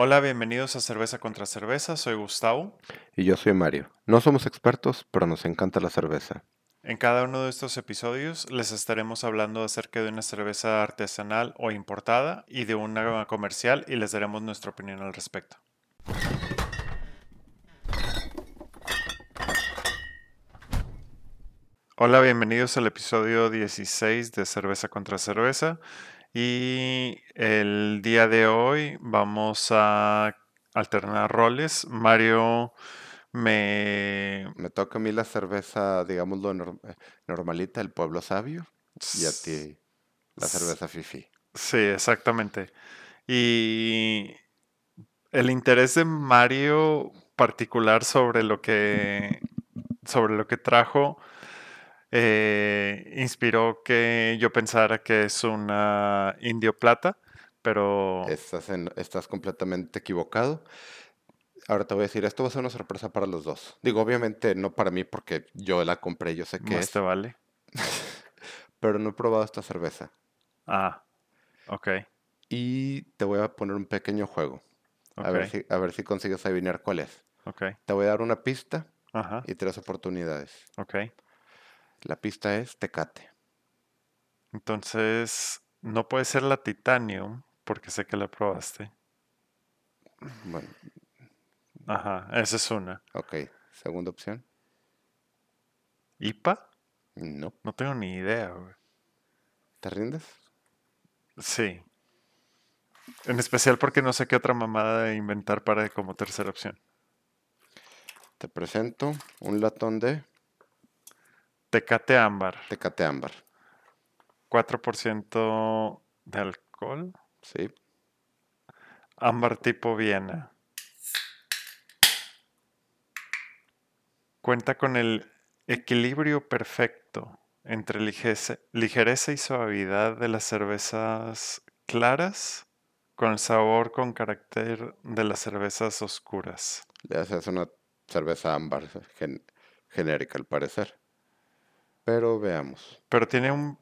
Hola, bienvenidos a Cerveza contra Cerveza, soy Gustavo. Y yo soy Mario. No somos expertos, pero nos encanta la cerveza. En cada uno de estos episodios les estaremos hablando acerca de una cerveza artesanal o importada y de una comercial y les daremos nuestra opinión al respecto. Hola, bienvenidos al episodio 16 de Cerveza contra Cerveza. Y el día de hoy vamos a alternar roles. Mario me... Me toca a mí la cerveza, digámoslo, eh, normalita, el pueblo sabio, y a ti la cerveza fifi. Sí, exactamente. Y el interés de Mario particular sobre lo que sobre lo que trajo eh, inspiró que yo pensara que es una indio plata, pero... Estás, estás completamente equivocado. Ahora te voy a decir, esto va a ser una sorpresa para los dos. Digo, obviamente no para mí porque yo la compré, yo sé que Más te vale. pero no he probado esta cerveza. Ah, ok. Y te voy a poner un pequeño juego. A, ver si, a ver si consigues adivinar cuál es. Ok. Te voy a dar una pista Ajá. y tres oportunidades. Ok. La pista es Tecate. Entonces, no puede ser la Titanium, porque sé que la probaste. Bueno, Ajá, esa es una. ok. Segunda opción. ¿IPA? No. No tengo ni idea, güey. ¿Te rindes? Sí. En especial porque no sé qué otra mamada inventar para como tercera opción. Te presento un latón de Tecate ámbar. Tecate ámbar. 4% de alcohol. Sí. Ámbar tipo Viena. Cuenta con el equilibrio perfecto entre ligereza y suavidad de las cervezas claras con el sabor con carácter de las cervezas oscuras. Le haces una cerveza ámbar gen- genérica al parecer. Pero veamos. Pero tiene un...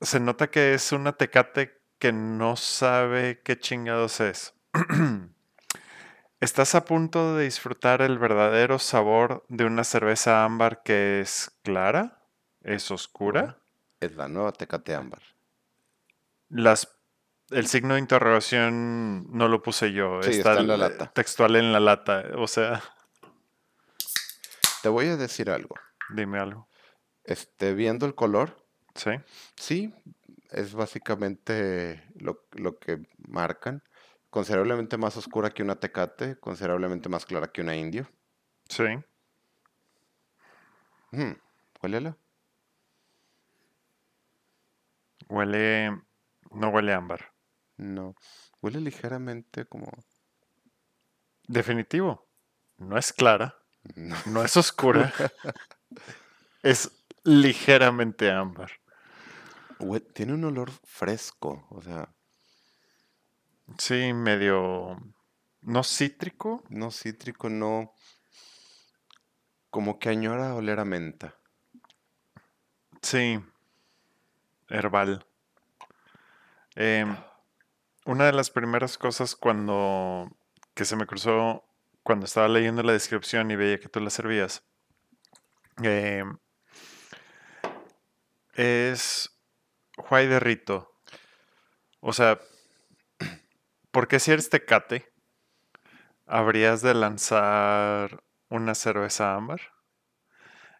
Se nota que es una tecate que no sabe qué chingados es. Estás a punto de disfrutar el verdadero sabor de una cerveza ámbar que es clara, es oscura. Es la nueva Tecate ámbar. Las, el signo de interrogación no lo puse yo, Sí, está en la lata. textual en la lata. O sea, Te voy a decir algo. Dime algo. Este, viendo el color, ¿Sí? sí, es básicamente lo, lo que marcan. Considerablemente más oscura que una Tecate, considerablemente más clara que una Indio. Sí. Mm, huélela. Huele... No huele ámbar. No. Huele ligeramente como. Definitivo. No es clara, No. no es oscura, es ligeramente ámbar. Tiene un olor fresco. O sea, Sí, medio... No cítrico. no cítrico, no. Como que añora oler a menta. Sí. Herbal. Em, una de las primeras cosas cuando... que se me cruzó cuando estaba leyendo la descripción y veía que tú la servías. Em, es Juay de Rito. O sea, porque si eres tecate, habrías de lanzar una cerveza ámbar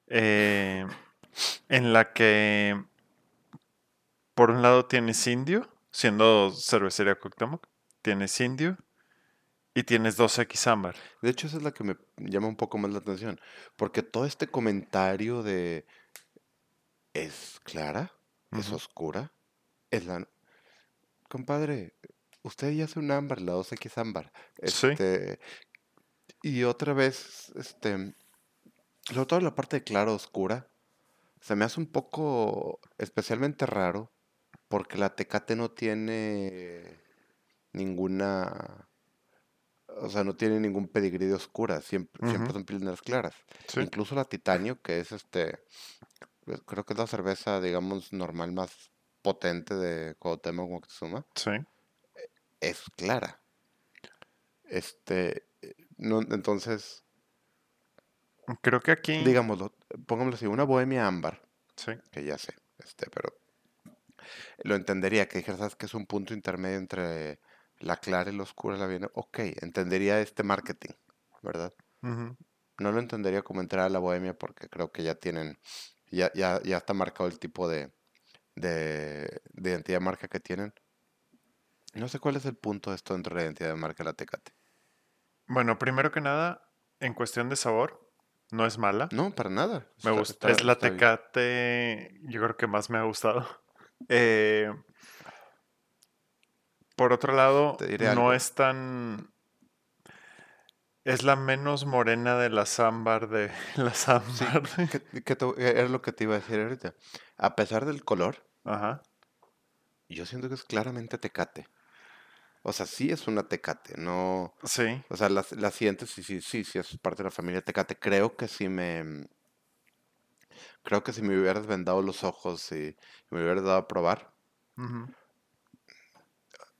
eh, en la que por un lado tienes indio, siendo cervecería Cuauhtémoc, tienes indio y tienes 2X ámbar. De hecho, esa es la que me llama un poco más la atención. Porque todo este comentario de. ¿Es clara? ¿Es oscura? ¿Es la.? Compadre, usted ya hace un ámbar, la 2X ámbar. Sí. Este. Y otra vez, este. Sobre todo la parte de clara oscura. Se me hace un poco especialmente raro. Porque la Tecate no tiene ninguna. O sea, no tiene ningún pedigrí de oscura. Siempre, siempre Ujú. son pilsners claras. Sí. Incluso la Titanio, que es este. pues, Creo que es la cerveza, digamos, normal más potente de Cuauhtémoc Moctezuma. Sí. es clara. Este, eh, no, entonces, Creo que aquí. digámoslo, pongámoslo así, una bohemia ámbar, Sí. que ya sé, este, pero lo entendería, que dijeras, ¿sabes que es un punto intermedio entre la clara y la oscura la viene? Ok, entendería este marketing, ¿verdad? Ujú. No lo entendería como entrar a la bohemia porque creo que ya tienen, ya, ya, ya está marcado el tipo de, de, de identidad de marca que tienen. No sé cuál es el punto de esto dentro de la identidad de marca de la Tecate. Bueno, primero que nada, en cuestión de sabor, no es mala. No, para nada. Me Está- gusta. está- es la está bien. Tecate, yo creo que más me ha gustado. Eh, por otro lado, no algo. es tan... Es la menos morena de las ámbar de Sí, ámbar. de- que- que te- era lo que te iba a decir ahorita. A pesar del color, Ajá. yo siento que es claramente Tecate. O sea, sí es una Tecate, no... Sí. O sea, la, la siguiente sí, sí, sí, sí es parte de la familia Tecate. Creo que si me... Creo que si me hubieras vendado los ojos y me hubieras dado a probar, Ujú.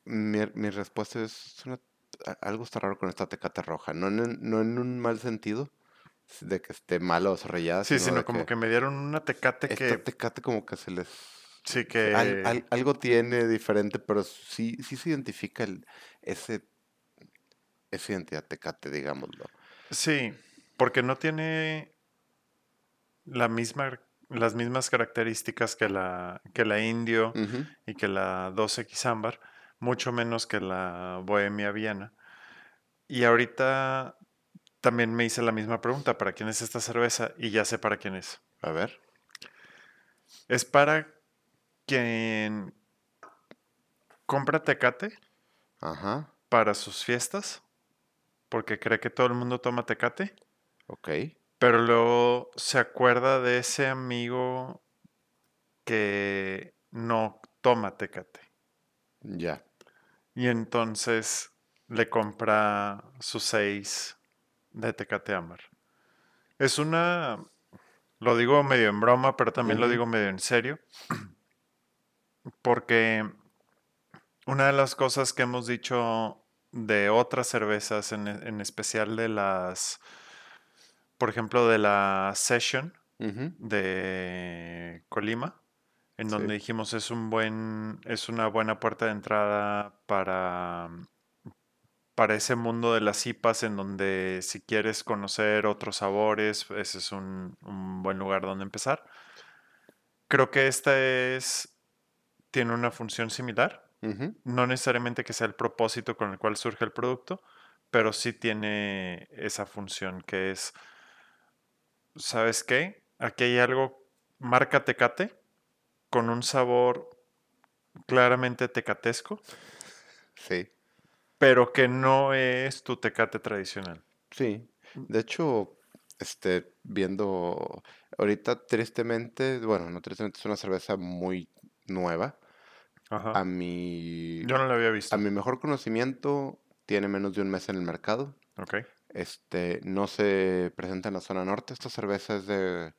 Mi, mi respuesta es una- algo está raro con esta Tecate roja. No en, no en un mal sentido, de que esté mala o zorrillada, Sí, sino como que que me dieron una Tecate esta que... Tecate como que se les... Sí, que... al- algo tiene diferente, pero sí, sí se identifica el, ese, esa identidad Tecate, digámoslo. Sí, porque no tiene la misma, las mismas características que la, que la Indio y que la 2X ámbar, mucho menos que la Bohemia Viena. Y ahorita también me hice la misma pregunta, ¿para quién es esta cerveza? Y ya sé para quién es. A ver. Es para quien compra Tecate Ajá. para sus fiestas, porque cree que todo el mundo toma Tecate. Ok. Pero luego se acuerda de ese amigo que no toma Tecate. Ya. Y entonces le compra sus seis de Tecate Amar. Es una, lo digo medio en broma, pero también lo digo medio en serio. Porque una de las cosas que hemos dicho de otras cervezas, en, en especial de las, por ejemplo, de la Session, de Colima, en Sí. donde dijimos es un buen, es una buena puerta de entrada para, para ese mundo de las IPAs, en donde si quieres conocer otros sabores, ese es un, un buen lugar donde empezar. Creo que esta es, tiene una función similar. No necesariamente que sea el propósito con el cual surge el producto, pero sí tiene esa función que es, ¿sabes qué? Aquí hay algo, marca Tecate, con un sabor claramente tecatesco, Sí. pero que no es tu Tecate tradicional. Sí. De hecho, este, viendo ahorita tristemente, bueno, no tristemente, es una cerveza muy nueva. A Ajá. mi, Yo no lo había a visto. mi mejor conocimiento, tiene menos de un mes en el mercado. Ok. Este, no se presenta en la zona norte. Esta cerveza es de,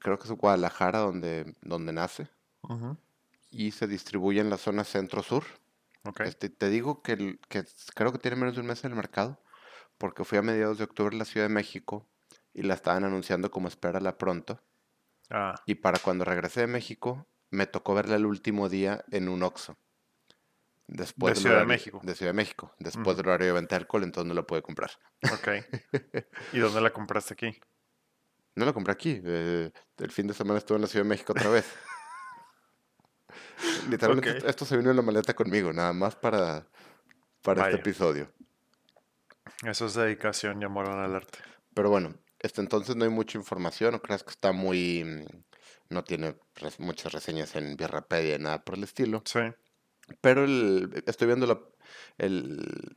creo que es Guadalajara donde, donde nace. Y se distribuye en la zona centro-sur. Ok. Este, te digo que, el- que creo que tiene menos de un mes en el mercado. Porque fui a mediados de octubre a la Ciudad de México. Y la estaban anunciando como espérala pronto. Ah, Y para cuando regresé de México, me tocó verla el último día en un Oxxo. Después De Ciudad de México. De Ciudad de México. Después del horario de venta de alcohol, entonces no la pude comprar. ok. ¿Y dónde la compraste aquí? No la compré aquí. eh, el fin de semana estuve en la Ciudad de México otra vez. Literalmente esto- se vino en la maleta conmigo, nada más para, para este episodio. Eso es dedicación y amor al arte. Pero bueno, este, entonces no hay mucha información, no creas que está muy... mm, No tiene res- muchas reseñas en Bierrapedia y nada por el estilo. Sí. Pero el- estoy viendo la- el,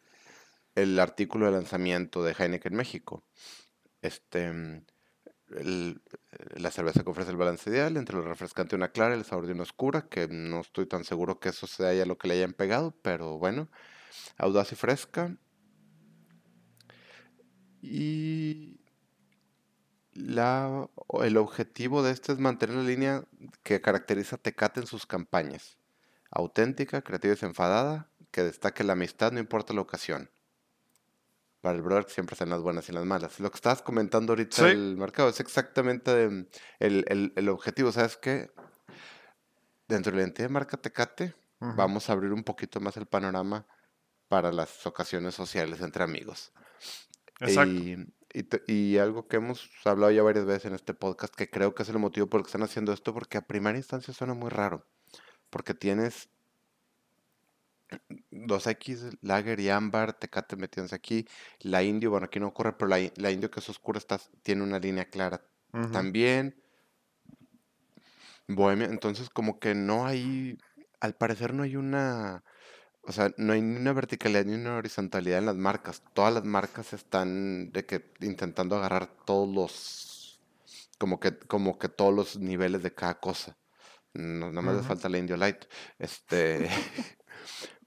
el artículo de lanzamiento de Heineken México. Este, mm, la cerveza que ofrece el balance ideal entre lo refrescante una clara y el sabor de una oscura, que no estoy tan seguro que eso sea ya lo que le hayan pegado, pero bueno, audaz y fresca. Y la, el objetivo de este es mantener la línea que caracteriza a Tecate en sus campañas. Auténtica, creativa y desenfadada, que destaque la amistad, no importa la ocasión. Para el brother siempre están las buenas y las malas. Lo que estabas comentando ahorita Sí. el mercado es exactamente mm, el, el- el objetivo. ¿Sabes qué? Dentro de la identidad de marca Tecate, Ujú. vamos a abrir un poquito más el panorama para las ocasiones sociales entre amigos. Exacto. Y, y y algo que hemos hablado ya varias veces en este podcast, que creo que es el motivo por el que están haciendo esto, porque a primera instancia suena muy raro. Porque tienes 2X, Lager y Ámbar, Tecate metiéndose aquí. La Indio, bueno, aquí no ocurre, pero la, la Indio que es oscura está, tiene una línea clara también. Bohemia, entonces como que no hay, al parecer no hay una, o sea, no hay ni una verticalidad ni una horizontalidad en las marcas. Todas las marcas están de que intentando agarrar todos los, como que, como que todos los niveles de cada cosa. No, nada más les Ujú. falta la Indio Light. Este,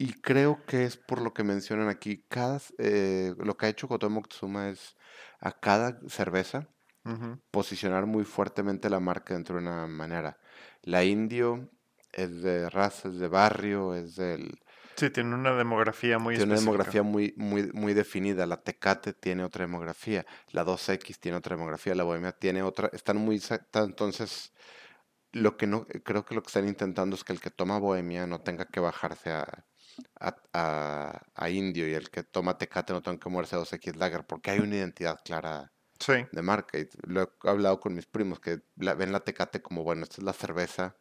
y creo que es por lo que mencionan aquí, cada, eh, lo que ha hecho Koto Moctezuma es a cada cerveza posicionar muy fuertemente la marca dentro de una manera. La Indio es de raza, es de barrio, es del... Sí, tiene una demografía muy Tiene una demografía muy, muy, muy definida. La Tecate tiene otra demografía. La 2X tiene otra demografía. La Bohemia tiene otra. Están muy... Entonces, lo que no... Creo que lo que están intentando es que el que toma Bohemia no tenga que bajarse a, a, a- a Indio y el que toma Tecate no tenga que moverse a 2X Lager porque hay una identidad clara Sí, de marca. Y lo he hablado con mis primos que la- ven la Tecate como, bueno, esta es la cerveza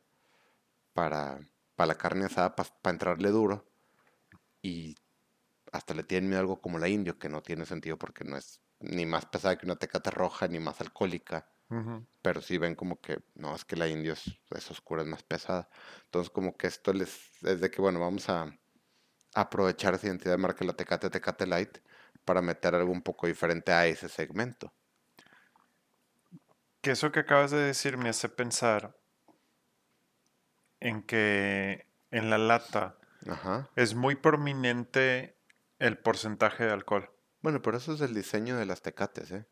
para, para la carne asada, para entrarle duro. Y hasta le tienen miedo a algo como la Indio, que no tiene sentido porque no es ni más pesada que una Tecate roja, ni más alcohólica. ujú. Pero sí ven como que, no, es que la Indio es, es oscura, es más pesada. Entonces como que esto les, es de que, bueno, vamos a aprovechar esa identidad de marca, la Tecate, Tecate Light, para meter algo un poco diferente a ese segmento. Que eso que acabas de decir me hace pensar en que en la lata Ajá. es muy prominente el porcentaje de alcohol. Bueno, pero eso es el diseño de las tecates, ¿eh?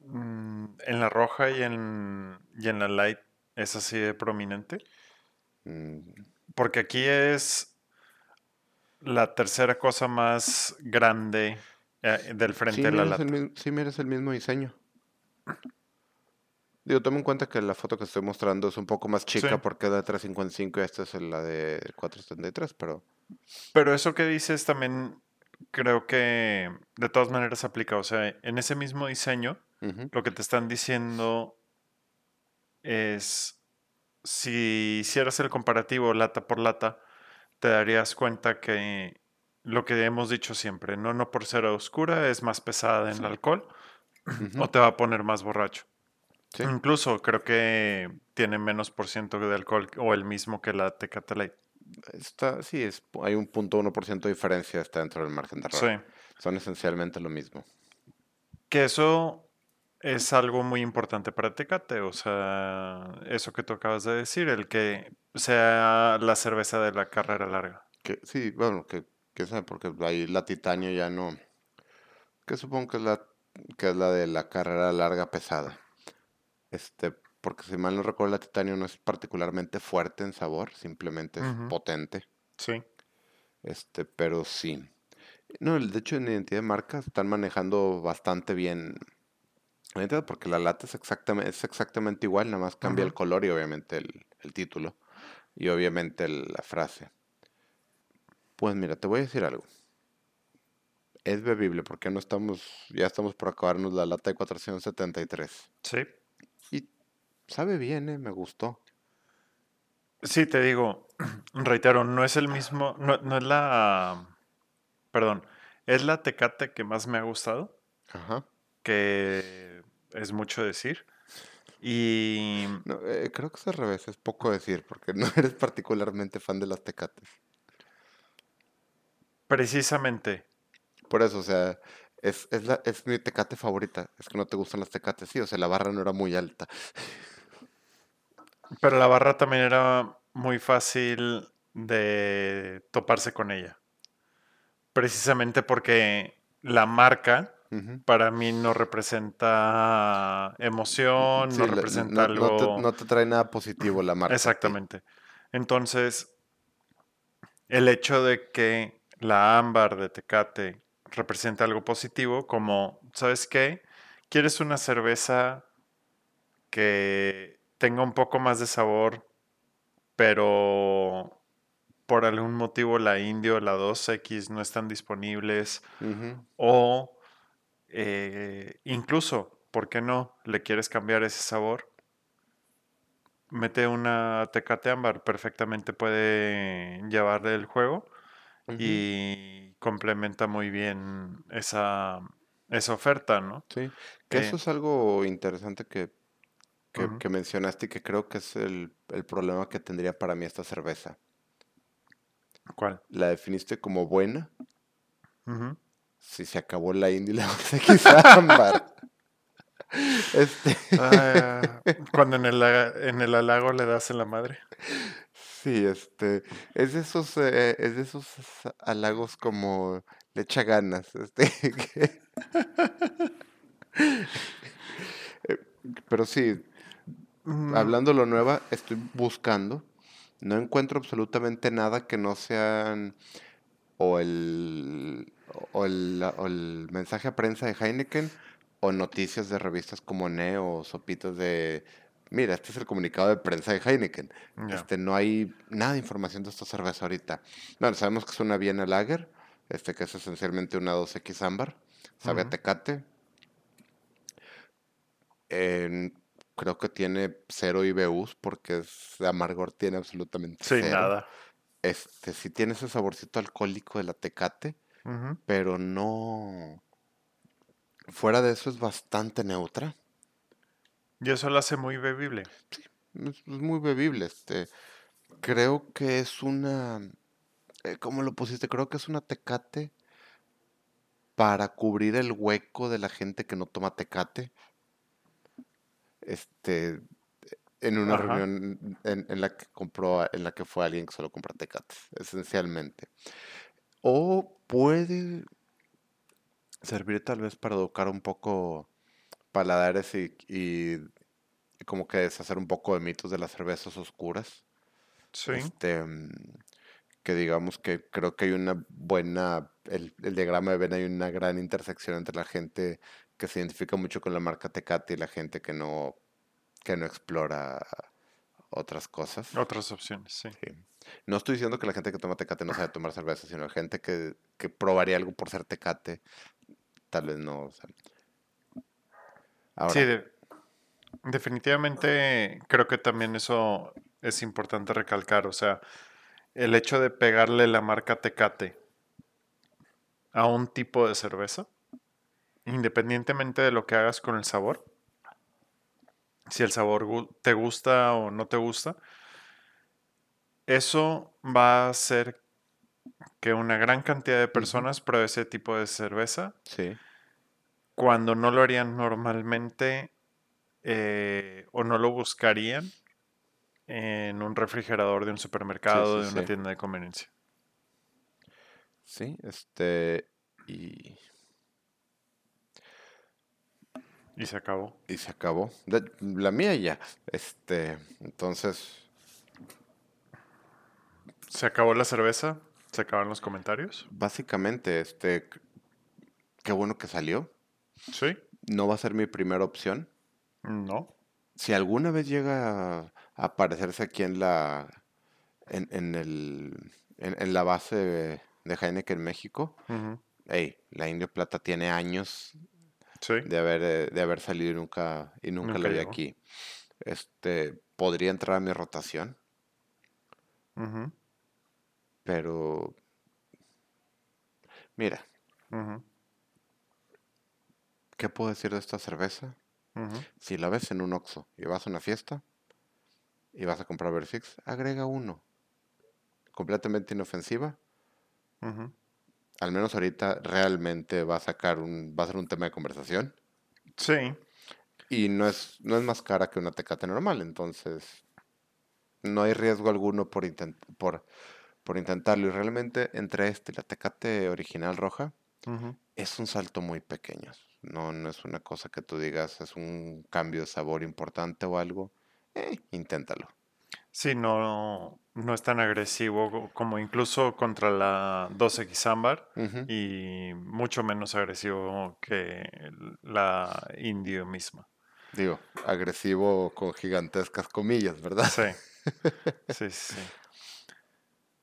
Mm, En la roja y en, y en la light es así de prominente. Mm, Porque aquí es la tercera cosa más grande eh, del frente Sí, de la el lata. mismo, sí, mira, es el mismo diseño. Digo, toma en cuenta que la foto que estoy mostrando es un poco más chica Sí. porque es de 355 y esta es la de 473, pero Pero eso que dices también creo que de todas maneras aplica. O sea, en ese mismo diseño, lo que te están diciendo es, si hicieras el comparativo lata por lata, te darías cuenta que lo que hemos dicho siempre, no, no por ser oscura es más pesada en el alcohol o te va a poner más borracho. sí. Incluso creo que tiene menos por ciento de alcohol o el mismo que la Tecate Light. Está, sí, es, hay un punto uno por ciento de diferencia está dentro del margen de error. Sí. Son esencialmente lo mismo. Que eso es algo muy importante para Tecate, o sea, eso que tú acabas de decir, el que sea la cerveza de la carrera larga. Que, sí, bueno, que, que sabe, porque ahí la titanio ya no. Que supongo que es la, que es la de la carrera larga pesada. Este, porque si mal no recuerdo, la titanio no es particularmente fuerte en sabor, simplemente es potente. Sí. Este, pero sí. No, el- de hecho en identidad de marca están manejando bastante bien porque la lata es exactamente, es exactamente igual, nada más cambia el color y obviamente el, el título. Y obviamente el- la frase. Pues mira, te voy a decir algo. Es bebible porque no estamos, ya estamos por acabarnos la lata de 473. Sí. Y sabe bien, ¿eh? Me gustó. Sí, te digo, reitero, no es el mismo, no, no es la, perdón, es la Tecate que más me ha gustado, Ajá. que es mucho decir. Y No, eh, creo que es al revés, es poco decir, porque no eres particularmente fan de las tecates. precisamente, Por eso, o sea, es, es, la, es mi tecate favorita. Es que no te gustan las tecates, sí, o sea, la barra no era muy alta. pero la barra también era muy fácil de toparse con ella. Precisamente porque la marca Para mí no representa emoción, Sí, no representa no, no te, algo... no te trae nada positivo la marca. Exactamente. Entonces, el hecho de que la ámbar de Tecate representa algo positivo, como, ¿sabes qué? ¿Quieres una cerveza que tenga un poco más de sabor, pero por algún motivo la Indio, la 2X no están disponibles? Ujú. O eh, incluso, ¿por qué no? ¿Le quieres cambiar ese sabor? Mete una Tecate ámbar, perfectamente puede llevarle el juego y complementa muy bien esa, esa oferta, ¿no? Sí, que eso Eh, es algo interesante que, que, mencionaste y que creo que es el, el problema que tendría para mí esta cerveza. ¿Cuál? La definiste como buena. Si se acabó la India y la ámbar. Este, Ah, cuando en el, en el halago le das en la madre. sí, este, es de esos, eh, es de esos halagos como le echa ganas, este, que- pero sí, Mm, hablando de lo nueva, estoy buscando, no encuentro absolutamente nada que no sean o el, o el, o el mensaje a prensa de Heineken o noticias de revistas como Neo o sopitas de, mira, este es el comunicado de prensa de Heineken. Este, no hay nada de información de esta cerveza ahorita. Bueno, sabemos que es una Viena Lager, este, que es esencialmente una 2X ámbar, sabe a Ujú. tecate. Creo que tiene cero IBUs porque es, amargor tiene absolutamente Sí, cero. nada. Este, sí tiene ese saborcito alcohólico de la tecate, Pero no. Fuera de eso es bastante neutra. Y eso lo hace muy bebible. Es, es muy bebible. Este, creo que es una. eh, ¿cómo lo pusiste? Creo que es una tecate para cubrir el hueco de la gente que no toma tecate. Este, en una Ajá. reunión en, en la que compró, en la que fue alguien que solo compra tecates, esencialmente. O puede servir tal vez para educar un poco paladares y, y como que deshacer un poco de mitos de las cervezas oscuras. Sí. Este, mm, que digamos que creo que hay una buena, el, el diagrama de Venn hay una gran intersección entre la gente que se identifica mucho con la marca Tecate y la gente que no, que no explora otras cosas. Otras opciones, sí. Sí. No estoy diciendo que la gente que toma Tecate no sabe tomar cerveza, sino la gente que, que probaría algo por ser Tecate, tal vez no. o sea. Ahora, Sí, de- definitivamente creo que también eso es importante recalcar. O sea, el hecho de pegarle la marca Tecate a un tipo de cerveza, independientemente de lo que hagas con el sabor, si el sabor te gusta o no te gusta, eso va a hacer que una gran cantidad de personas pruebe ese tipo de cerveza sí, cuando no lo harían normalmente eh, o no lo buscarían en un refrigerador de un supermercado, sí, de una sí. tienda de conveniencia. Sí, este, y, Y se acabó. y se acabó. La mía ya. Este, entonces, Se acabó la cerveza, se acabaron los comentarios. básicamente, este, qué bueno que salió. Sí, No va a ser mi primera opción. no. Si alguna vez llega a aparecerse aquí en la, en, en el, en, en la base de, de Heineken México, Ujú, hey, la Indio Plata tiene años Sí, de haber, de haber salido y nunca, y nunca Nunca lo vi aquí. Este, podría entrar a mi rotación, ujú, pero mira, ¿qué puedo decir de esta cerveza? Si la ves en un Oxxo y vas a una fiesta y vas a comprar Versix, agrega uno. Completamente inofensiva. Al menos ahorita realmente va a sacar un, va a ser un tema de conversación. Sí, Y no es, no es más cara que una tecate normal, entonces no hay riesgo alguno por, intent- por, por intentarlo. Y realmente entre este y la tecate original roja es un salto muy pequeño. No, no es una cosa que tú digas, es un cambio de sabor importante o algo. Eh, inténtalo. Sí, no, no es tan agresivo como incluso contra la 2X ámbar y mucho menos agresivo que la indio misma. Digo, agresivo con gigantescas comillas, ¿verdad? Sí, sí, sí.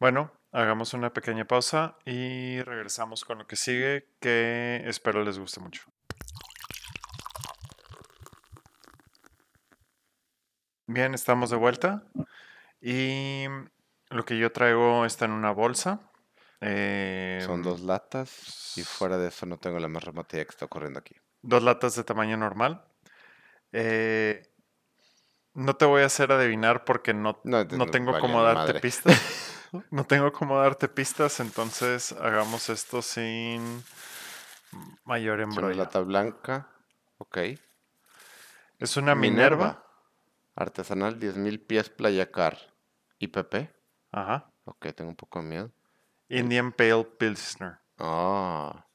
Bueno, hagamos una pequeña pausa y regresamos con lo que sigue, que espero les guste mucho. Bien, estamos de vuelta y lo que yo traigo está en una bolsa. Son em, dos latas y fuera de eso no tengo la más remota idea que está ocurriendo aquí. dos latas de tamaño normal. Eh, no te voy a hacer adivinar porque no, No, tengo vale, cómo darte pistas. No tengo cómo darte pistas, entonces hagamos esto sin mayor embrollo. lata blanca, ok. Es una Minerva. Artesanal 10.000 pies Playacar. IPP. Ajá. Ok, tengo un poco de miedo. Indian Pale Pilsner. Ah.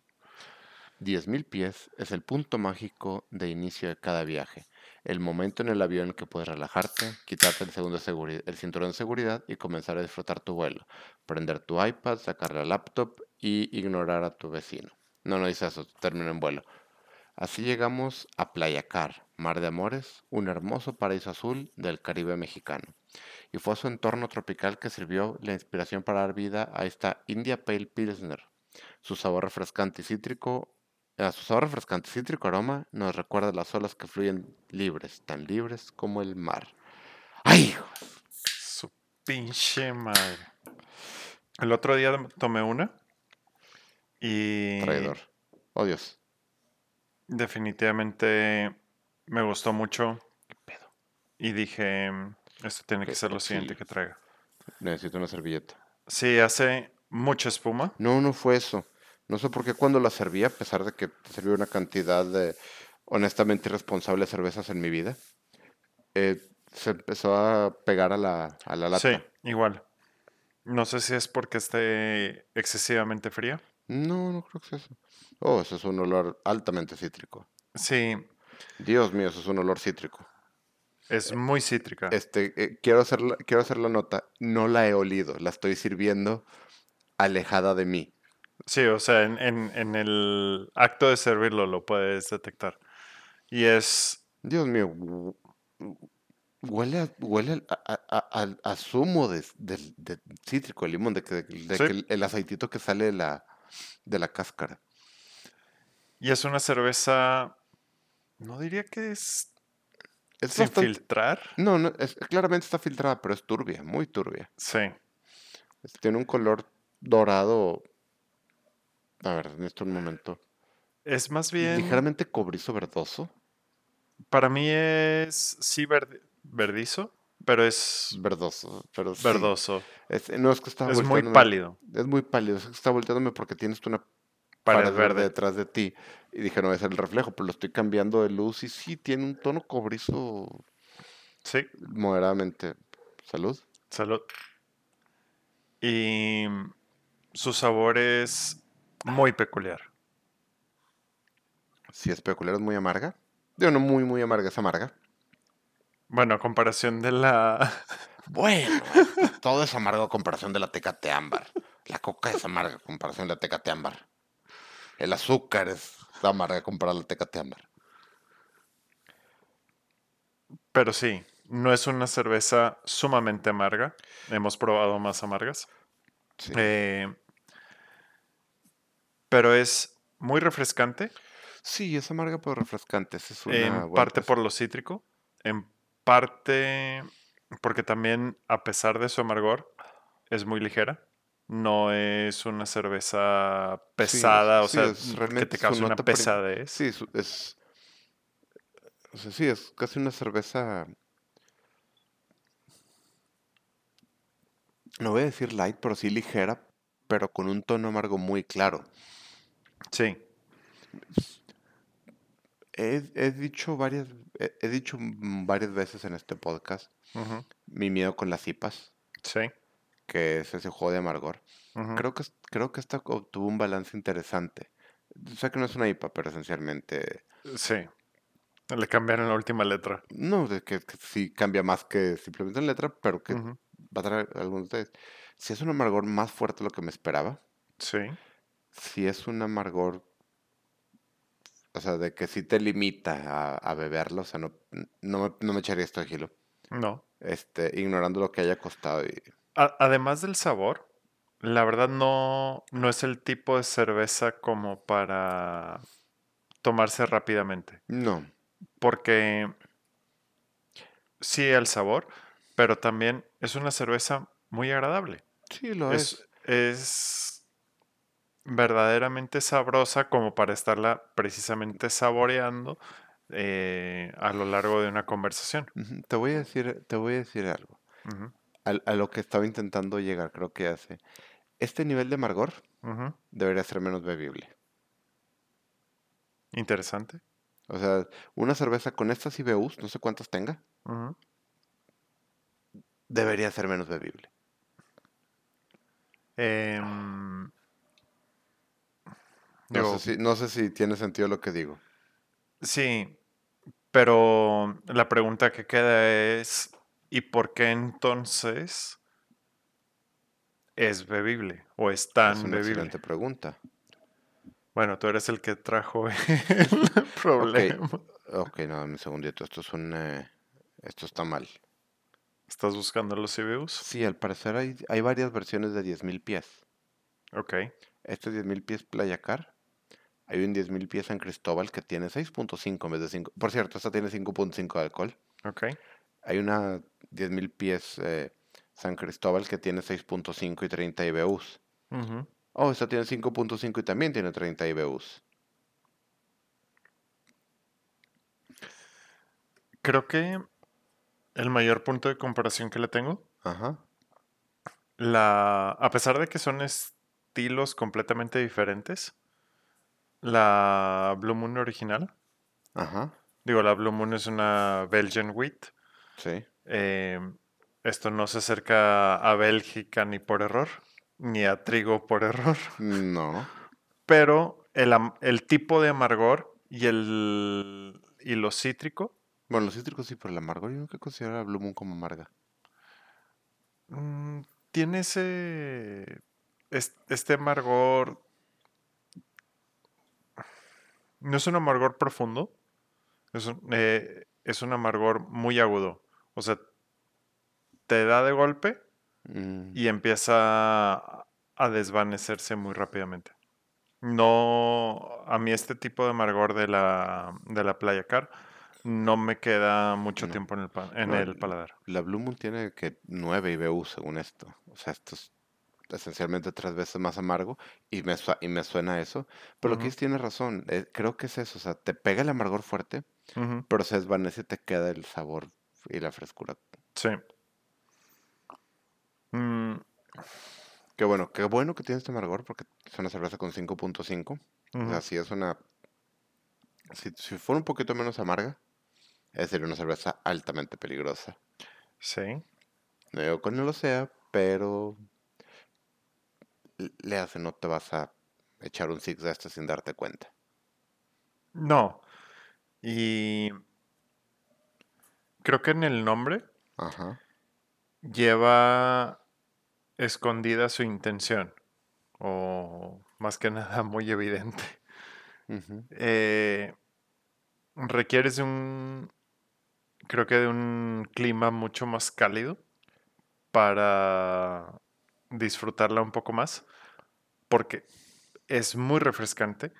10.000 pies es el punto mágico de inicio de cada viaje. El momento en el avión que puedes relajarte, quitarte el, cinturón de seguridad y comenzar a disfrutar tu vuelo. Prender tu iPad, sacar la laptop y ignorar a tu vecino. No, no dice eso, término en vuelo. Así llegamos a Playa Car, Mar de Amores, un hermoso paraíso azul del Caribe mexicano. Y fue su entorno tropical que sirvió la inspiración para dar vida a esta India Pale Pilsner. Su sabor refrescante y cítrico, a su sabor refrescante cítrico aroma nos recuerda las olas que fluyen libres, tan libres como el mar. ¡Ay! Su pinche madre. El otro día tomé una y Traidor. Oh Dios. definitivamente me gustó mucho ¿Qué pedo? y dije, esto tiene que Ok, ser lo siguiente sí. que traiga. Necesito una servilleta. Sí, hace mucha espuma. No, no fue eso. No sé por qué cuando la serví, a pesar de que serví una cantidad de honestamente irresponsable de cervezas en mi vida, eh, se empezó a pegar a la, a la lata. Sí, igual. No sé si es porque esté excesivamente fría. No, no creo que sea eso. Oh, eso es un olor altamente cítrico. Sí, Dios mío, eso es un olor cítrico. es muy cítrica. Este, eh, quiero hacer la, quiero hacer la nota. No la he olido, la estoy sirviendo alejada de mí. Sí, o sea, en, en- en el acto de servirlo lo puedes detectar. Y es, Dios mío, hu- hu- huele a, huele a, a- zumo de, del- de cítrico, de limón, de, que, de Sí. que el, el aceitito que sale de la, de la cáscara. y es una cerveza, no diría que es Es sin bastante, filtrar. no, no, es, claramente está filtrada, pero es turbia, muy turbia. Sí, Es- Tiene un color dorado. A ver, necesito un momento. es más bien, Ligeramente cobrizo verdoso. para mí es, sí, verde- verdizo, pero es Verdoso, pero sí. verdoso. Es- no es que está Es muy pálido, Es muy pálido, es que está volteándome porque tienes tú una pared verde. detrás de ti. Y dije, no, es el reflejo, pero lo estoy cambiando de luz y sí, tiene un tono cobrizo Sí, moderadamente. Salud. salud. Y su sabor es muy peculiar. Si es peculiar, es muy amarga. Digo, no muy, muy amarga, es amarga. Bueno, a comparación de la... Bueno, pues, todo es amargo a comparación de la tecate ámbar. La coca es amarga a comparación de la tecate ámbar. El azúcar es amarga comparado a la tecate ámbar. Pero sí, no es una cerveza sumamente amarga. Hemos probado más amargas. Sí. Eh, pero es muy refrescante, Sí, es amarga pero refrescante. esa Es una en buena parte cosa. por lo cítrico, en parte porque también, a pesar de su amargor, es muy ligera. No es una cerveza pesada, o sí, sea, es- que te su cause una pesadez. Sí, es, es- o sea, sí, es casi una cerveza. No voy a decir light, pero sí ligera, pero con un tono amargo muy claro. Sí, He, he dicho varias, he, he dicho varias veces en este podcast mi miedo con las IPAs, sí. que es ese juego de amargor. Creo que, es- creo que esta obtuvo un balance interesante. Sé que no es una IPA, pero esencialmente Sí. Le cambiaron la última letra. No, de que, que sí cambia más que simplemente en letra, pero que va a traer algunos de ustedes. Si es un amargor más fuerte de lo que me esperaba, Sí. Si es un amargor, o sea, de que sí te limita a, a beberlo, o sea, no, no, me, no me echaría esto de kilo, No. este, ignorando lo que haya costado. Y, A- además del sabor, la verdad no, no es el tipo de cerveza como para tomarse rápidamente. no, Porque sí el sabor, pero también es una cerveza muy agradable. sí lo es. Es, es verdaderamente sabrosa como para estarla precisamente saboreando eh, a lo largo de una conversación. Te voy a decir, te voy a decir algo. A lo que estaba intentando llegar, creo que hace. Este nivel de amargor debería ser menos bebible. Interesante. O sea, una cerveza con estas IBUs, no sé cuántas tenga, debería ser menos bebible. No sé si, no sé si tiene sentido lo que digo. sí, pero la pregunta que queda es, ¿y por qué entonces es bebible o es Es tan una bebible? excelente pregunta. Bueno, tú eres el que trajo el problema. Ok, no, un segundito. Esto es un... eh, esto está mal. ¿Estás buscando los CBUs? Sí, al parecer hay, hay varias versiones de 10.000 pies. Ok, Este 10.000 pies Playa Car. Hay un 10.000 pies San Cristóbal que tiene 6.5 en vez de 5. Por cierto, esta tiene 5.5 de alcohol. ok. Hay una 10.000 pies eh, San Cristóbal que tiene 6.5 y 30 IBUs. Ujú. Oh, esta tiene 5.5 y también tiene 30 IBUs. Creo que el mayor punto de comparación que le tengo, Ajá. la, a pesar de que son estilos completamente diferentes, la Blue Moon original, Ajá. digo, la Blue Moon es una Belgian Wheat, Sí. eh, esto no se acerca a Bélgica ni por error, ni a trigo por error, No. pero el, el tipo de amargor y, el, y lo cítrico Bueno, los cítricos sí, pero el amargo yo nunca considero a Blue Moon como amarga. Mm, tiene ese. es- Este amargor. No es un amargor profundo. Es un, eh, es un amargor muy agudo. O sea, te da de golpe Mm, y empieza a desvanecerse muy rápidamente. No. A mí, este tipo de amargor de la, de la Playa Car no me queda mucho No. tiempo en el, pa- en No, el paladar. La Blue Moon tiene que 9 IBUs según esto. O sea, esto es esencialmente tres veces más amargo y me, y me suena eso. Pero lo que Ujú, dices tiene razón. eh, creo que es eso. O sea, te pega el amargor fuerte, ujú, pero se desvanece y te queda el sabor y la frescura. Sí. Mm, Qué bueno, qué bueno que tiene este amargor porque es una cerveza con 5.5. O ujú. sea, si es una... Si, si fuera un poquito menos amarga, esa sería una cerveza altamente peligrosa. Sí. No digo que no lo sea, pero le hace, no te vas a echar un six de este sin darte cuenta. No. Y creo que en el nombre Ajá. lleva escondida su intención. O más que nada muy evidente. ujú. Eh, requieres de un, creo que de un clima mucho más cálido para disfrutarla un poco más. Porque es muy refrescante.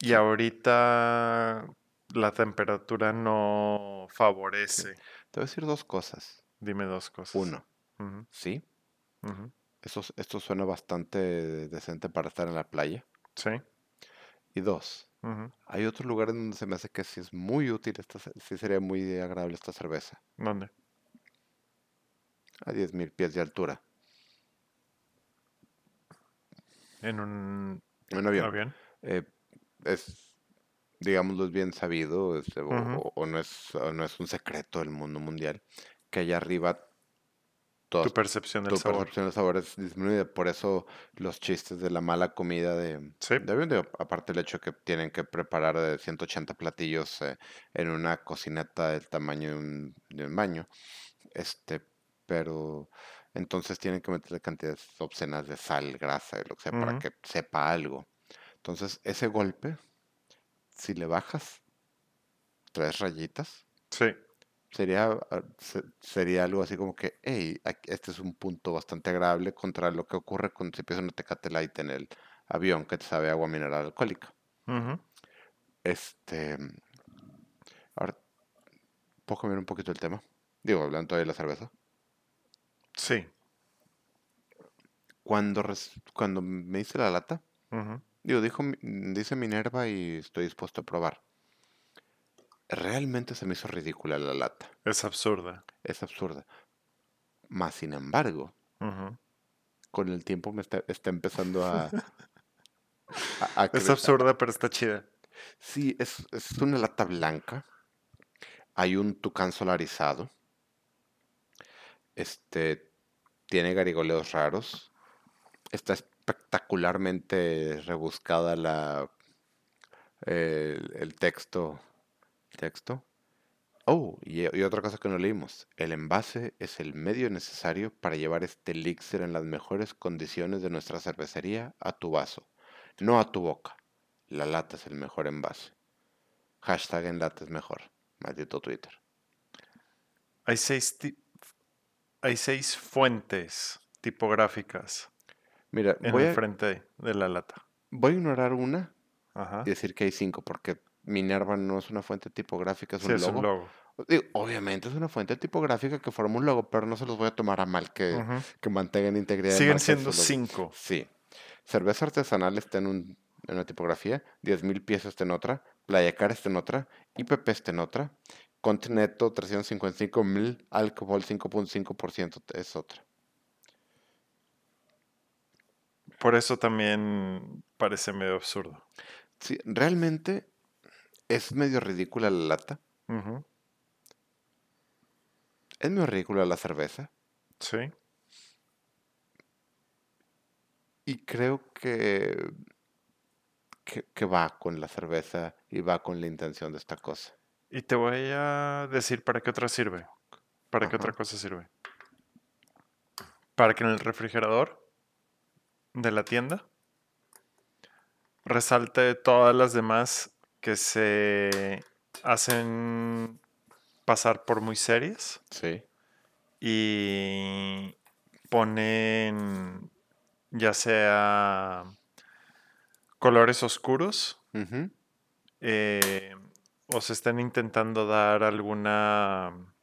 Y Sí. ahorita la temperatura no Sí. favorece. Te voy a decir dos cosas. Dime dos cosas. Uno, sí, esto, esto suena bastante decente para estar en la playa. Sí. Y dos, hay otros lugares donde se me hace que sí es muy útil, esta, sí sería muy agradable esta cerveza. ¿Dónde? A 10.000 pies de altura. En un En un avión. avión. Eh, es, digámoslo, es bien sabido, este, o, Ujú, o- o no es, o no es un secreto del mundo mundial, que allá arriba Tu todas percepción del tu sabor. percepción de sabor es disminuida. Por eso los chistes de la mala comida de, Sí. de avión, digo, aparte del hecho que tienen que preparar de 180 platillos eh, en una cocineta del tamaño de un, de un baño, este, pero entonces tienen que meterle cantidades obscenas de sal, grasa, lo que sea, para que sepa algo. Entonces, ese golpe, si le bajas tres rayitas, Sí. sería, ah, se- sería algo así como que, hey, este es un punto bastante agradable contra lo que ocurre cuando se empieza una Tecate Light en el avión que te sabe agua mineral alcohólica. Este, ahora, ¿puedo cambiar un poquito el tema? Digo, hablando todavía de la cerveza. Sí. Cuando, cuando me hice la lata, digo, dijo, dice Minerva y estoy dispuesto a probar. Realmente se me hizo ridícula la lata. Es absurda. Es absurda. Más sin embargo, con el tiempo me está, está empezando a... a- a Es absurda, pero está chida. Sí, es, es una lata blanca. Hay un tucán solarizado. Este tiene garigoleos raros. Está espectacularmente rebuscada la el, texto. Texto. Oh, y, otra cosa que no leímos. El envase es el medio necesario para llevar este elixir en las mejores condiciones de nuestra cervecería a tu vaso, no a tu boca. La lata es el mejor envase. Hashtag en lata es mejor. Maldito Twitter. Hay seis, hay seis fuentes tipográficas Mira, en voy el a, frente de la lata. voy a ignorar una Ajá. y decir que hay cinco, porque Minerva no es una fuente tipográfica, es Sí, un es un logo. Digo, obviamente es una fuente tipográfica que forma un logo, pero no se los voy a tomar a mal que, que mantengan integridad Siguen siendo cinco. Sí. Cerveza artesanal está en, un, en una tipografía, 10.000 piezas está en otra, Playa Cara está en otra, IPP está en otra, Continental 355 mil, alcohol 5.5% es otra. Por eso también parece medio absurdo. Sí, realmente es medio ridícula la lata, es medio ridícula la cerveza Sí. y creo que, que, que va con la cerveza y va con la intención de esta cosa. Y te voy a decir para qué otra sirve. ¿Para qué otra cosa sirve? Para que en el refrigerador de la tienda resalte todas las demás que se hacen pasar por muy serias Sí. y ponen ya sea colores oscuros eh, o se están intentando dar alguna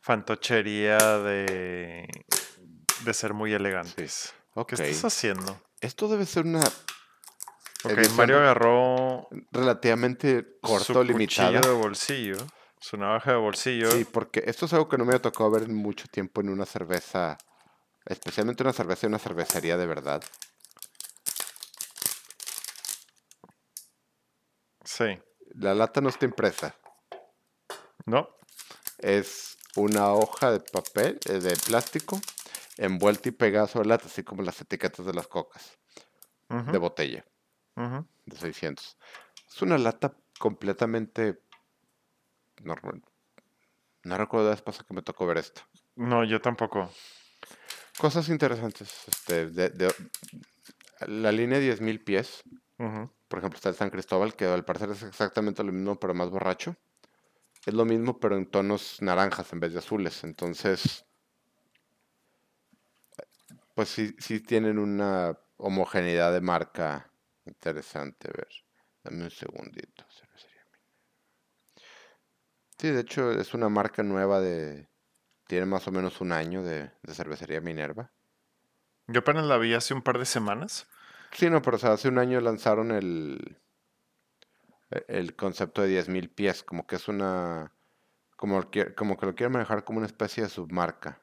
fantochería de, de ser muy elegantes. ¿Qué estás haciendo? Esto debe ser una Ok, Mario agarró relativamente su corta o limitada. cuchillo de bolsillo, su navaja de bolsillo. Sí, porque esto es algo que no me ha tocado ver mucho tiempo en una cerveza, especialmente una cerveza en una cervecería de verdad. Sí, La lata no está impresa, ¿no? es una hoja de papel, eh, de plástico, envuelta y pegada sobre la lata, así como las etiquetas de las cocas, de botella, de 600. Es una lata completamente normal. No recuerdo la vez pasada que me tocó ver esto. No, yo tampoco. Cosas interesantes. Este, de, de- la línea 10.000 pies. Por ejemplo, está el San Cristóbal, que al parecer es exactamente lo mismo, pero más borracho. Es lo mismo, pero en tonos naranjas en vez de azules. Entonces, pues sí, sí tienen una homogeneidad de marca interesante. A ver, dame un segundito. Sí, de hecho es una marca nueva de... Tiene más o menos un año de, de cervecería Minerva. Yo apenas la vi hace un par de semanas. Sí, no, pero o sea, hace un año lanzaron el, e- el concepto de 10.000 pies, como que es una, como, como que lo quieren manejar como una especie de submarca.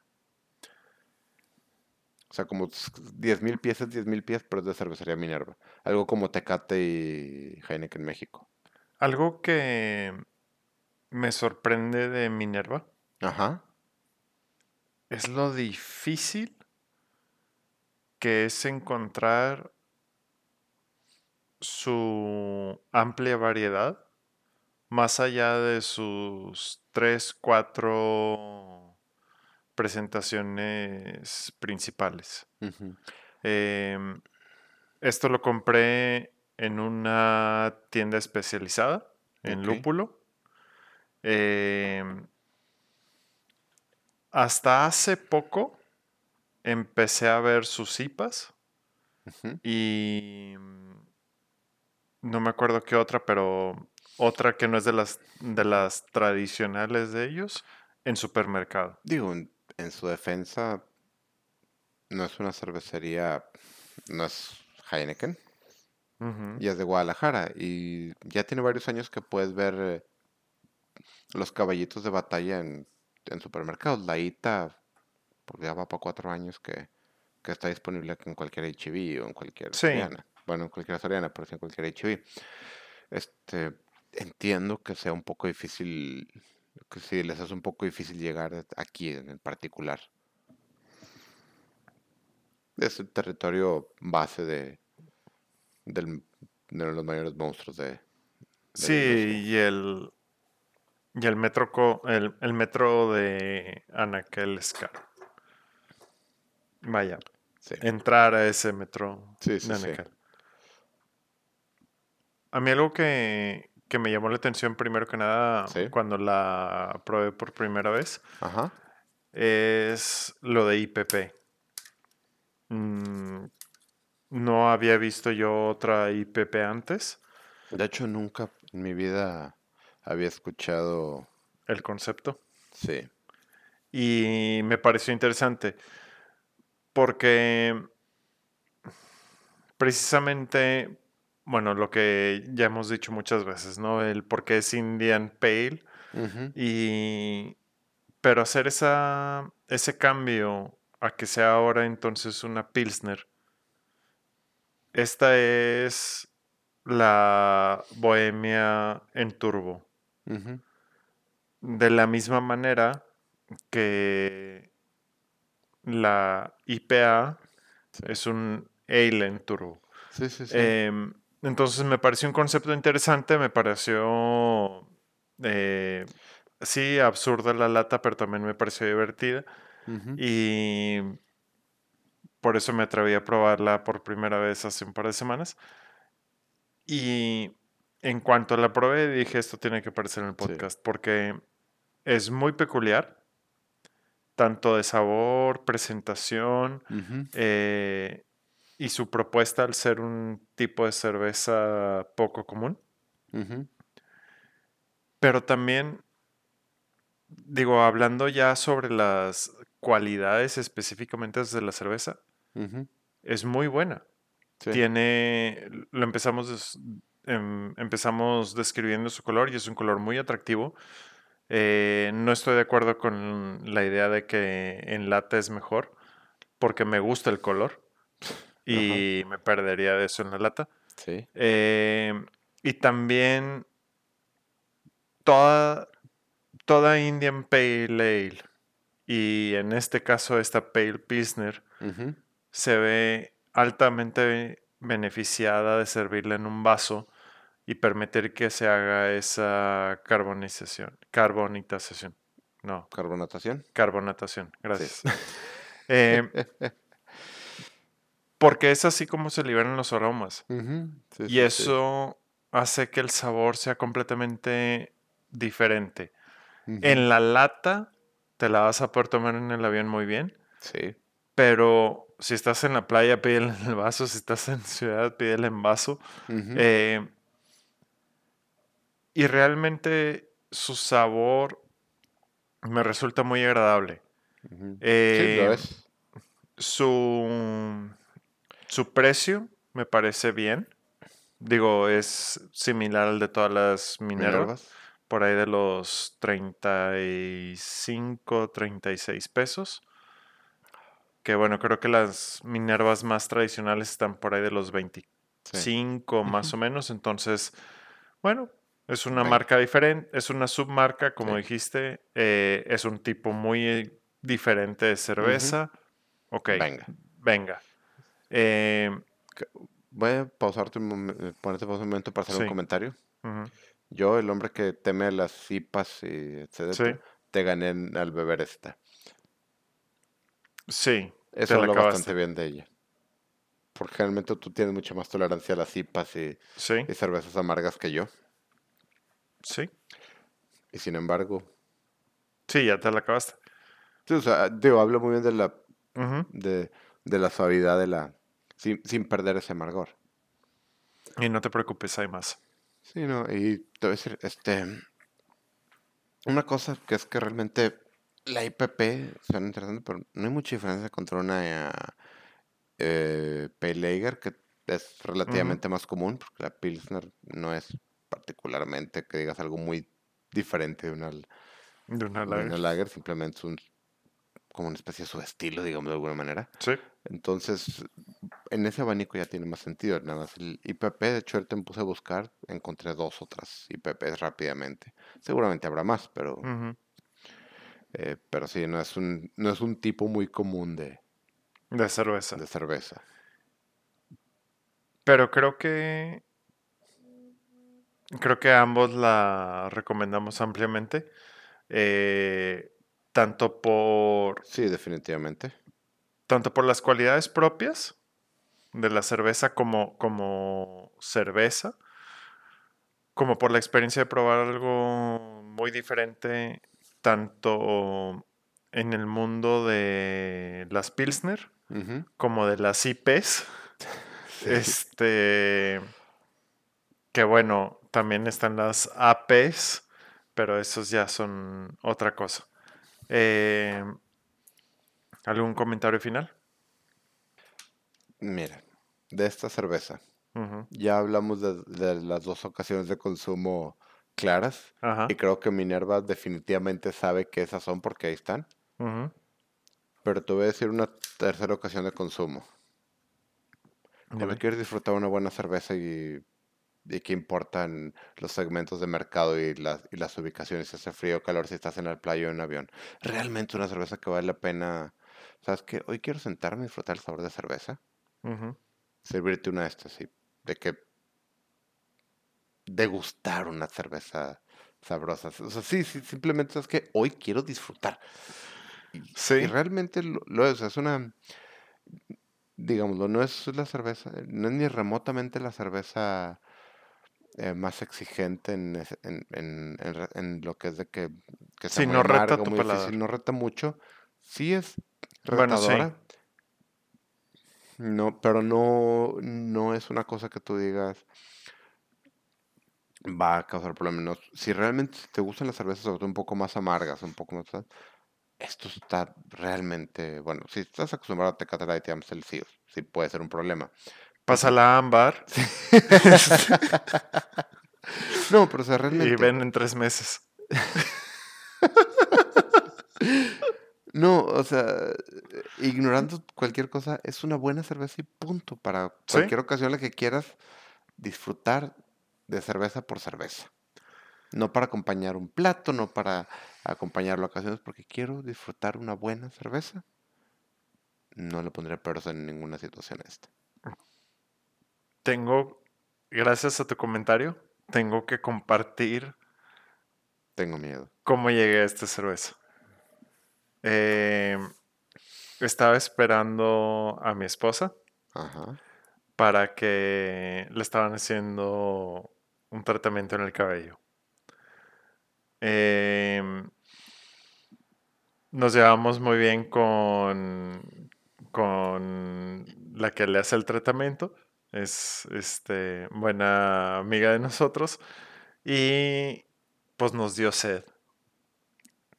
O sea, como s- 10.000 pies es 10.000 pies, pero es de cervecería Minerva. Algo como Tecate y Heineken México. Algo que me sorprende de Minerva Ajá. es lo difícil que es encontrar su amplia variedad más allá de sus tres, cuatro presentaciones principales. Em, esto lo compré en una tienda especializada en lúpulo. Em, hasta hace poco empecé a ver sus IPAs y mm, no me acuerdo qué otra, pero otra que no es de las de las tradicionales de ellos en supermercado. Digo, en, su defensa, no es una cervecería, no es Heineken, y es de Guadalajara, y ya tiene varios años que puedes ver eh, los caballitos de batalla en, en supermercados. La ITA, porque ya va para cuatro años que, que está disponible en cualquier HB o en cualquier Sí. Bueno, en cualquier Soriana, pero sí en cualquier HB. Este, entiendo que sea un poco difícil, que sí les es un poco difícil llegar aquí en particular. Es el territorio base de, del- de los mayores monstruos de, de sí, y el y el metro co- el, el metro de Anaquel es caro. Vaya, Sí, entrar a ese metro sí, sí, de sí. A mí algo que, que me llamó la atención primero que nada Sí, cuando la probé por primera vez ajá. es lo de IPP. Mm, no había visto yo otra IPP antes, De hecho, nunca en mi vida había escuchado, el concepto, sí, y me pareció interesante porque precisamente, bueno, lo que ya hemos dicho muchas veces, ¿no? El por qué es Indian Pale y pero hacer esa ese cambio a que sea ahora entonces una Pilsner. Esta es la Bohemia en turbo. De la misma manera que la IPA sí, es un ale en turbo. sí, sí, sí, Em, entonces me pareció un concepto interesante, me pareció, eh, sí, absurda la lata, pero también me pareció divertida. Y por eso me atreví a probarla por primera vez hace un par de semanas. Y en cuanto la probé, dije, esto tiene que aparecer en el sí, podcast, porque es muy peculiar, tanto de sabor, presentación, eh, y su propuesta al ser un tipo de cerveza poco común. Pero también, digo, hablando ya sobre las cualidades específicamente de la cerveza, es muy buena. sí, Tiene, lo empezamos, em, empezamos describiendo su color y es un color muy atractivo. Eh, no estoy de acuerdo con la idea de que en lata es mejor, porque me gusta el color ajá, y me perdería de eso en la lata. sí, Eh, y también toda, toda Indian Pale Ale y en este caso esta Pale Pilsner se ve altamente beneficiada de servirla en un vaso y permitir que se haga esa carbonización, carbonitación, no, carbonatación, carbonatación, sí, gracias. Eh, porque es así como se liberan los aromas sí, y sí, sí, eso hace que el sabor sea completamente diferente. En la lata te la vas a poder tomar en el avión muy bien, sí, pero si estás en la playa, pídela en el vaso, si estás en ciudad, pídela en vaso. Eh, y realmente su sabor me resulta muy agradable. Sí, lo Eh, es. su, su precio me parece bien. Digo, es similar al de todas las Minerva, Minervas, por ahí de los 35, 36 pesos. Que bueno, creo que las Minervas más tradicionales están por ahí de los sí, 25 más o menos. Entonces, bueno, es una marca diferente, es una submarca, como sí, dijiste. eh, es un tipo muy diferente de cerveza. Ok, venga. venga. Eh, Voy a pausarte un momento, ponerte pausa un momento para hacer un comentario. Yo, el hombre que teme a las cipas y etcétera, Sí. te gané al beber esta. Sí, Eso habla bastante bien de ella. Porque generalmente tú tienes mucha más tolerancia a las IPAs y, Sí, y cervezas amargas que yo. sí. Y sin embargo, Sí, ya te la acabaste. sí, o sea, digo, hablo muy bien de la, de, de la suavidad de la, sin, sin perder ese amargor. Y no te preocupes, hay más. Sí, no, y te voy a decir, este, una cosa que es que realmente la IPP suena interesante, pero no hay mucha diferencia contra una eh, Pale Lager, que es relativamente más común, porque la Pilsner no es particularmente que digas algo muy diferente de una, de De una lager. simplemente es un, como una especie de su estilo, digamos de alguna manera. Sí. Entonces, en ese abanico ya tiene más sentido. Nada más el IPP, de hecho, ahorita me puse a buscar, encontré dos otras IPPs rápidamente. Seguramente habrá más, pero, eh, pero sí, no es un, no es un tipo muy común de, De cerveza. de cerveza. Pero creo que. Creo que ambos la recomendamos ampliamente. eh, tanto por. Sí, definitivamente. Tanto por las cualidades propias de la cerveza como, como cerveza. Como por la experiencia de probar algo muy diferente. Tanto en el mundo de las Pilsner como de las IPs. Sí. Este. Que bueno, también están las APs, pero esos ya son otra cosa. Eh, ¿Algún comentario final? Mira, de esta cerveza, ya hablamos de, de las dos ocasiones de consumo claras y creo que Minerva definitivamente sabe que esas son porque ahí están. Pero te voy a decir una tercera ocasión de consumo. Cuando quieres disfrutar una buena cerveza y, y que importan los segmentos de mercado y las, y las ubicaciones, si hace frío o calor, si estás en la playa o en un avión. Realmente una cerveza que vale la pena. ¿Sabes qué? Hoy quiero sentarme y disfrutar el sabor de cerveza. Ujú, Servirte una de estas, sí. De que degustar una cerveza sabrosa. O sea, sí, sí, simplemente es que hoy quiero disfrutar. Y, y Sí, realmente lo, lo es, es una, digámoslo, no es la cerveza, no es ni remotamente la cerveza eh, más exigente en, en, en- en lo que es de que, que sí, no reta muy difícil, no reta mucho. Sí es Bueno, sí. retadora, no, pero no, no es una cosa que tú digas va a causar problemas. No, Si realmente te gustan las cervezas, sobre todo un poco más amargas, un poco más... Esto está realmente... Bueno, si estás acostumbrado a Tecate Light y Amstel, sí, sí puede ser un problema. Pasa la ámbar No, pero o sea, y realmente... ven en tres meses. No, o sea, ignorando cualquier cosa, es una buena cerveza y punto. Para Sí. cualquier ocasión en la que quieras disfrutar de cerveza por cerveza. No para acompañar un plato, no para acompañarlo a ocasiones, porque quiero disfrutar una buena cerveza. No le pondré peros en ninguna situación a esta. Tengo, gracias a tu comentario, tengo que compartir Tengo miedo. cómo llegué a esta cerveza. Eh, estaba esperando a mi esposa Ajá. para que le estaban haciendo un tratamiento en el cabello. Em, nos llevamos muy bien con, con la que le hace el tratamiento. Es este, buena amiga de nosotros. Y pues nos dio sed.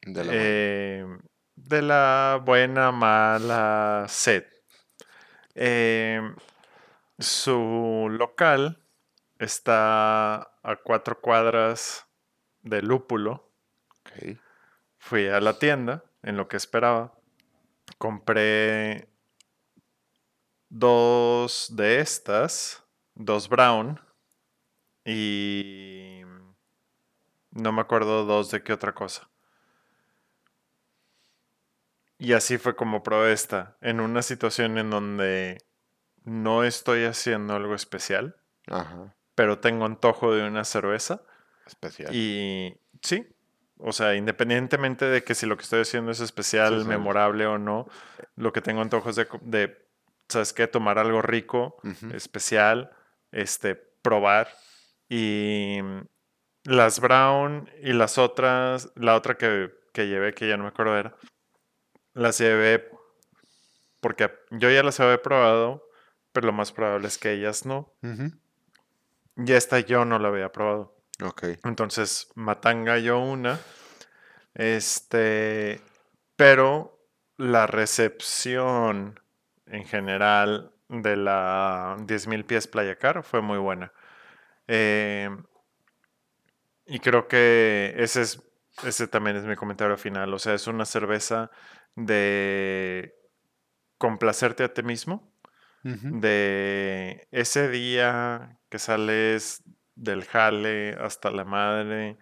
De la mano. De la buena, mala sed. Em, su local está a cuatro cuadras de Lúpulo. Fui a la tienda en lo que esperaba. Compré dos de estas, dos brown y no me acuerdo dos de qué otra cosa. Y así fue como probé esta, en una situación en donde no estoy haciendo algo especial, Ajá. pero tengo antojo de una cerveza. Especial. Y sí, O sea, independientemente de que si lo que estoy haciendo es especial, Sí, memorable o no, lo que tengo antojos de, co- de ¿sabes qué? Tomar algo rico, especial, este, probar. Y mm, las brown y las otras, la otra que, que llevé, que ya no me acuerdo era, las llevé porque yo ya las había probado, pero lo más probable es que ellas no. Ujú. Y esta yo no la había probado. Ok. Entonces, matanga yo una. Este, pero la recepción en general de la 10.000 pies Playa Car fue muy buena. Eh, y creo que ese es ese también es mi comentario final. O sea, es una cerveza de complacerte a ti mismo. De ese día que sales del jale hasta la madre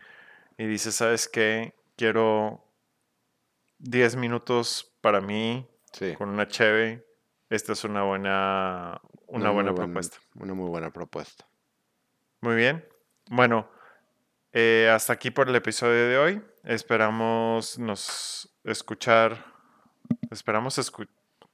y dices, ¿sabes qué? Quiero 10 minutos para mí Sí. con una cheve. Esta es una buena, una buena buen- propuesta. Una muy buena propuesta. Muy bien. Bueno, eh, hasta aquí por el episodio de hoy. Esperamos nos escuchar. Esperamos escu-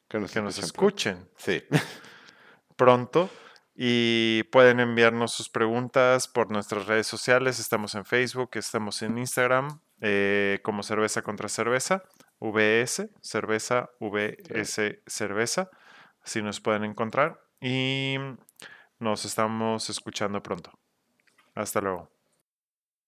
Que nos, que nos escuchen Sí. pronto y pueden enviarnos sus preguntas por nuestras redes sociales. Estamos en Facebook, estamos en Instagram eh, como Cerveza contra Cerveza, VS, Cerveza, VS, Cerveza. Así nos pueden encontrar y nos estamos escuchando pronto. Hasta luego.